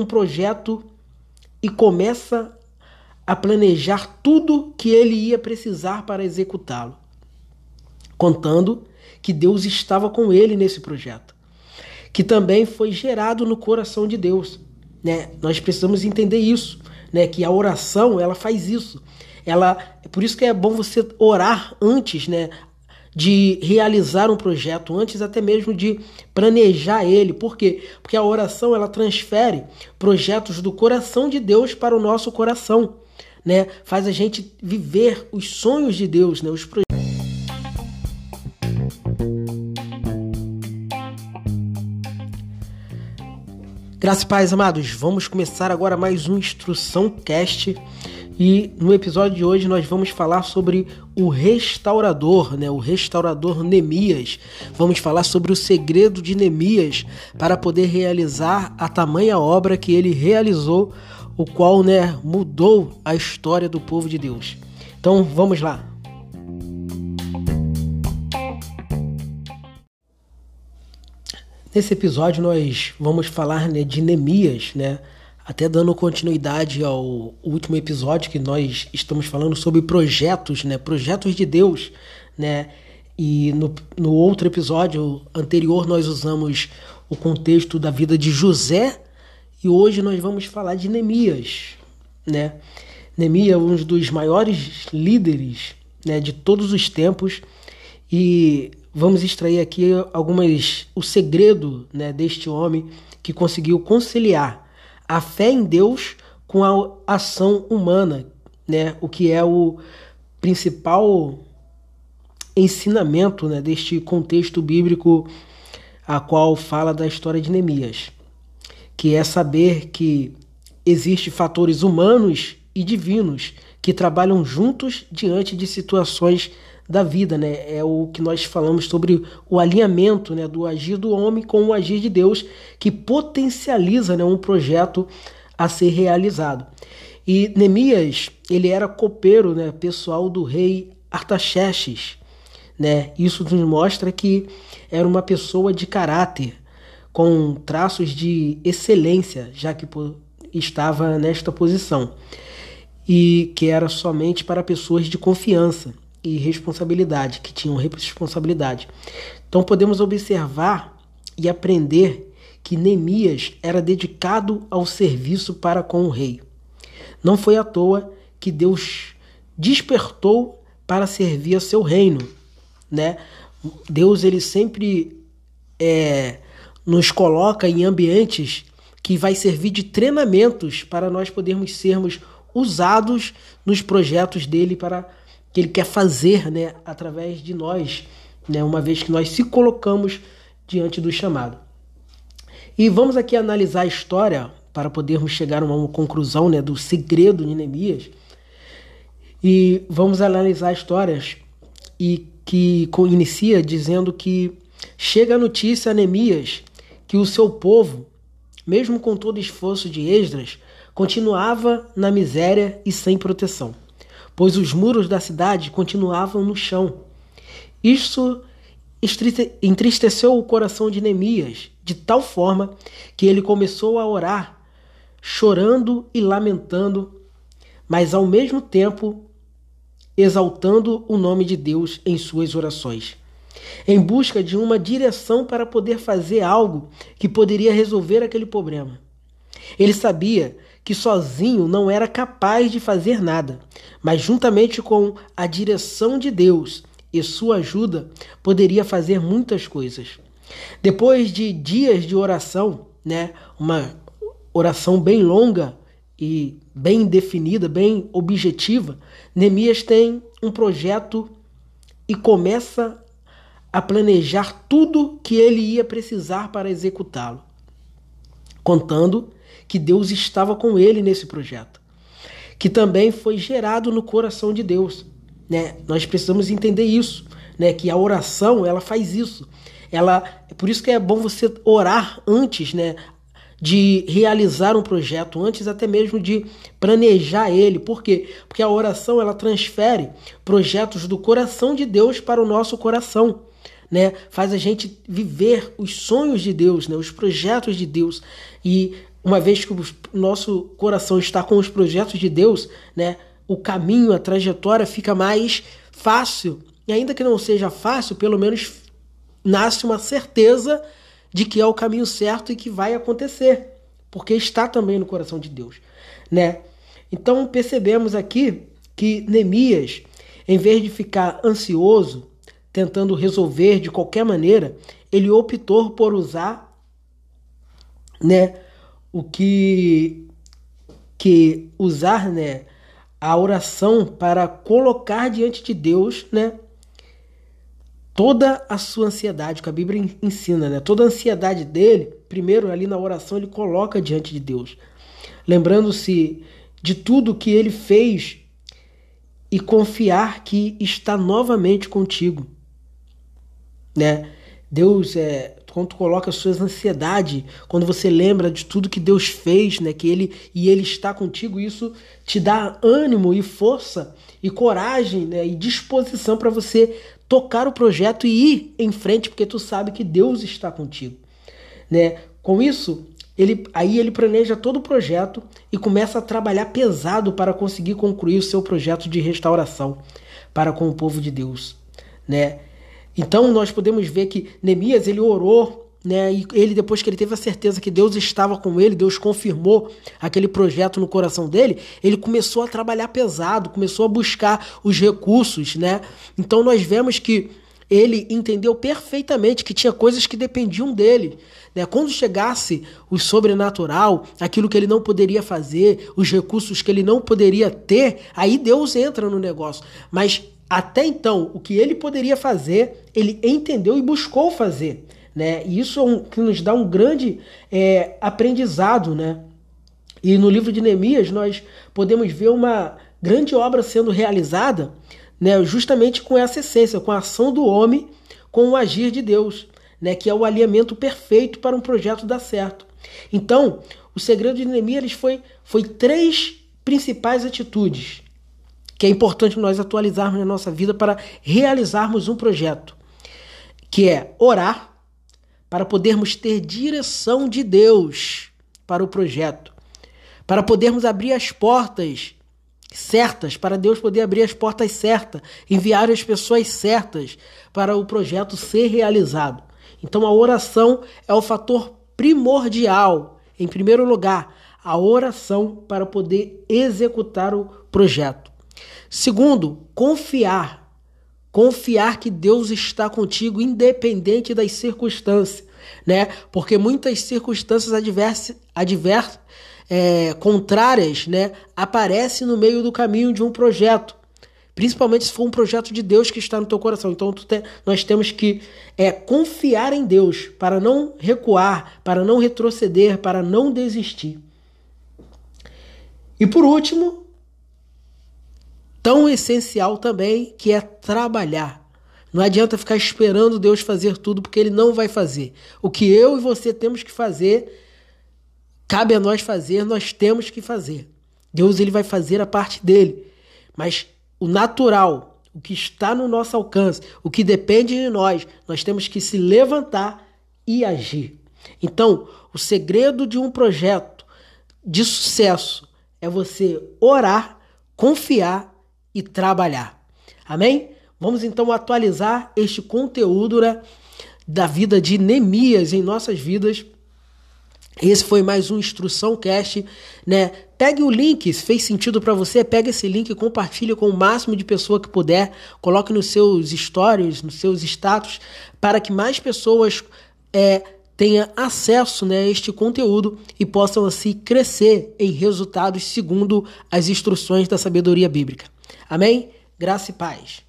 um projeto e começa a planejar tudo que ele ia precisar para executá-lo, contando que Deus estava com ele nesse projeto, que também foi gerado no coração de Deus. Né? Nós precisamos entender isso, né? que a oração ela faz isso. Ela, é por isso que é bom você orar antes, né? De realizar um projeto, antes até mesmo de planejar ele. Por quê? Porque a oração ela transfere projetos do coração de Deus para o nosso coração, né? Faz a gente viver os sonhos de Deus, né? Os projetos Graças e paz, amados. Vamos começar agora mais um Instrução Cast. E no episódio de hoje nós vamos falar sobre o restaurador, né? O restaurador Neemias. Vamos falar sobre o segredo de Neemias para poder realizar a tamanha obra que ele realizou, o qual, né, mudou a história do povo de Deus. Então, vamos lá. Nesse episódio nós vamos falar né, de Neemias, né? Até dando continuidade ao último episódio que nós estamos falando sobre projetos, né? Projetos de Deus, né? E no, no outro episódio anterior nós usamos o contexto da vida de José e hoje nós vamos falar de Neemias, né? Neemias é um dos maiores líderes né, de todos os tempos e vamos extrair aqui algumas o segredo né, deste homem que conseguiu conciliar a fé em Deus com a ação humana, né, o que é o principal ensinamento né, deste contexto bíblico a qual fala da história de Neemias, que é saber que existem fatores humanos e divinos que trabalham juntos diante de situações da vida, né? É o que nós falamos sobre o alinhamento, né, do agir do homem com o agir de Deus, que potencializa, né, um projeto a ser realizado. E Neemias, ele era copeiro, né, pessoal do rei Artaxerxes, né? Isso nos mostra que era uma pessoa de caráter, com traços de excelência, já que estava nesta posição, e que era somente para pessoas de confiança e responsabilidade, que tinham responsabilidade. Então podemos observar e aprender que Neemias era dedicado ao serviço para com o rei. Não foi à toa que Deus despertou para servir a seu reino, né? Deus ele sempre é, nos coloca em ambientes que vai servir de treinamentos para nós podermos sermos usados nos projetos dele para que ele quer fazer né, através de nós, né, uma vez que nós se colocamos diante do chamado. E vamos aqui analisar a história para podermos chegar a uma conclusão né, do segredo de Neemias. E vamos analisar histórias e que inicia dizendo que chega a notícia a Neemias que o seu povo, mesmo com todo o esforço de Esdras, continuava na miséria e sem proteção pois os muros da cidade continuavam no chão. Isso entristeceu o coração de Neemias, de tal forma que ele começou a orar, chorando e lamentando, mas ao mesmo tempo exaltando o nome de Deus em suas orações, em busca de uma direção para poder fazer algo que poderia resolver aquele problema. Ele sabia que sozinho não era capaz de fazer nada, mas juntamente com a direção de Deus e sua ajuda, poderia fazer muitas coisas. Depois de dias de oração, né, uma oração bem longa e bem definida, bem objetiva, Neemias tem um projeto e começa a planejar tudo que ele ia precisar para executá-lo, contando que Deus estava com ele nesse projeto, que também foi gerado no coração de Deus. Né? Nós precisamos entender isso, né? que a oração ela faz isso. Ela, é por isso que é bom você orar antes, né? de realizar um projeto, antes até mesmo de planejar ele. Por quê? Porque a oração ela transfere projetos do coração de Deus para o nosso coração né? Faz a gente viver os sonhos de Deus, né? Os projetos de Deus. E uma vez que o nosso coração está com os projetos de Deus, né, o caminho, a trajetória fica mais fácil. E ainda que não seja fácil, pelo menos nasce uma certeza de que é o caminho certo e que vai acontecer, porque está também no coração de Deus, né? Então percebemos aqui que Neemias, em vez de ficar ansioso, tentando resolver de qualquer maneira, ele optou por usar, né, o que que usar, né, a oração para colocar diante de Deus, né, toda a sua ansiedade, que a Bíblia ensina, né? Toda a ansiedade dele, primeiro ali na oração ele coloca diante de Deus, lembrando-se de tudo que ele fez e confiar que está novamente contigo, né? Deus é quando coloca as suas ansiedades, quando você lembra de tudo que Deus fez, né, que ele e ele está contigo, isso te dá ânimo e força e coragem, né, e disposição para você tocar o projeto e ir em frente, porque tu sabe que Deus está contigo, né? Com isso, ele aí ele planeja todo o projeto e começa a trabalhar pesado para conseguir concluir o seu projeto de restauração para com o povo de Deus, né? Então nós podemos ver que Neemias ele orou, né? E ele depois que ele teve a certeza que Deus estava com ele, Deus confirmou aquele projeto no coração dele, ele começou a trabalhar pesado, começou a buscar os recursos, né? Então nós vemos que ele entendeu perfeitamente que tinha coisas que dependiam dele. Né? Quando chegasse o sobrenatural, aquilo que ele não poderia fazer, os recursos que ele não poderia ter, aí Deus entra no negócio. Mas até então, o que ele poderia fazer, ele entendeu e buscou fazer. Né? E isso é um, que nos dá um grande é, aprendizado. Né? E no livro de Neemias nós podemos ver uma grande obra sendo realizada né, justamente com essa essência, com a ação do homem, com o agir de Deus, né, que é o alinhamento perfeito para um projeto dar certo. Então, o segredo de Neemias foi, foi três principais atitudes que é importante nós atualizarmos na nossa vida para realizarmos um projeto, que é orar para podermos ter direção de Deus para o projeto, para podermos abrir as portas certas, para Deus poder abrir as portas certas, enviar as pessoas certas para o projeto ser realizado. Então a oração é o fator primordial, em primeiro lugar, a oração para poder executar o projeto. Segundo, confiar. Confiar que Deus está contigo independente das circunstâncias, né? Porque muitas circunstâncias adversas, é, contrárias, né, aparecem no meio do caminho de um projeto. Principalmente se for um projeto de Deus que está no teu coração. Então te, nós temos que é, confiar em Deus para não recuar, para não retroceder, para não desistir. E por último, tão essencial também, que é trabalhar. Não adianta ficar esperando Deus fazer tudo, porque Ele não vai fazer. O que eu e você temos que fazer, cabe a nós fazer, nós temos que fazer. Deus ele vai fazer a parte dele. Mas o natural, o que está no nosso alcance, o que depende de nós, nós temos que se levantar e agir. Então, o segredo de um projeto de sucesso é você orar, confiar e trabalhar. Amém? Vamos então atualizar este conteúdo né, da vida de Neemias em nossas vidas. Esse foi mais um Instrução Cast, né? Pegue o link, se fez sentido para você, pega esse link e compartilhe com o máximo de pessoa que puder, coloque nos seus stories, nos seus status, para que mais pessoas é, tenham acesso né, a este conteúdo e possam assim crescer em resultados segundo as instruções da sabedoria bíblica. Amém? Graça e paz.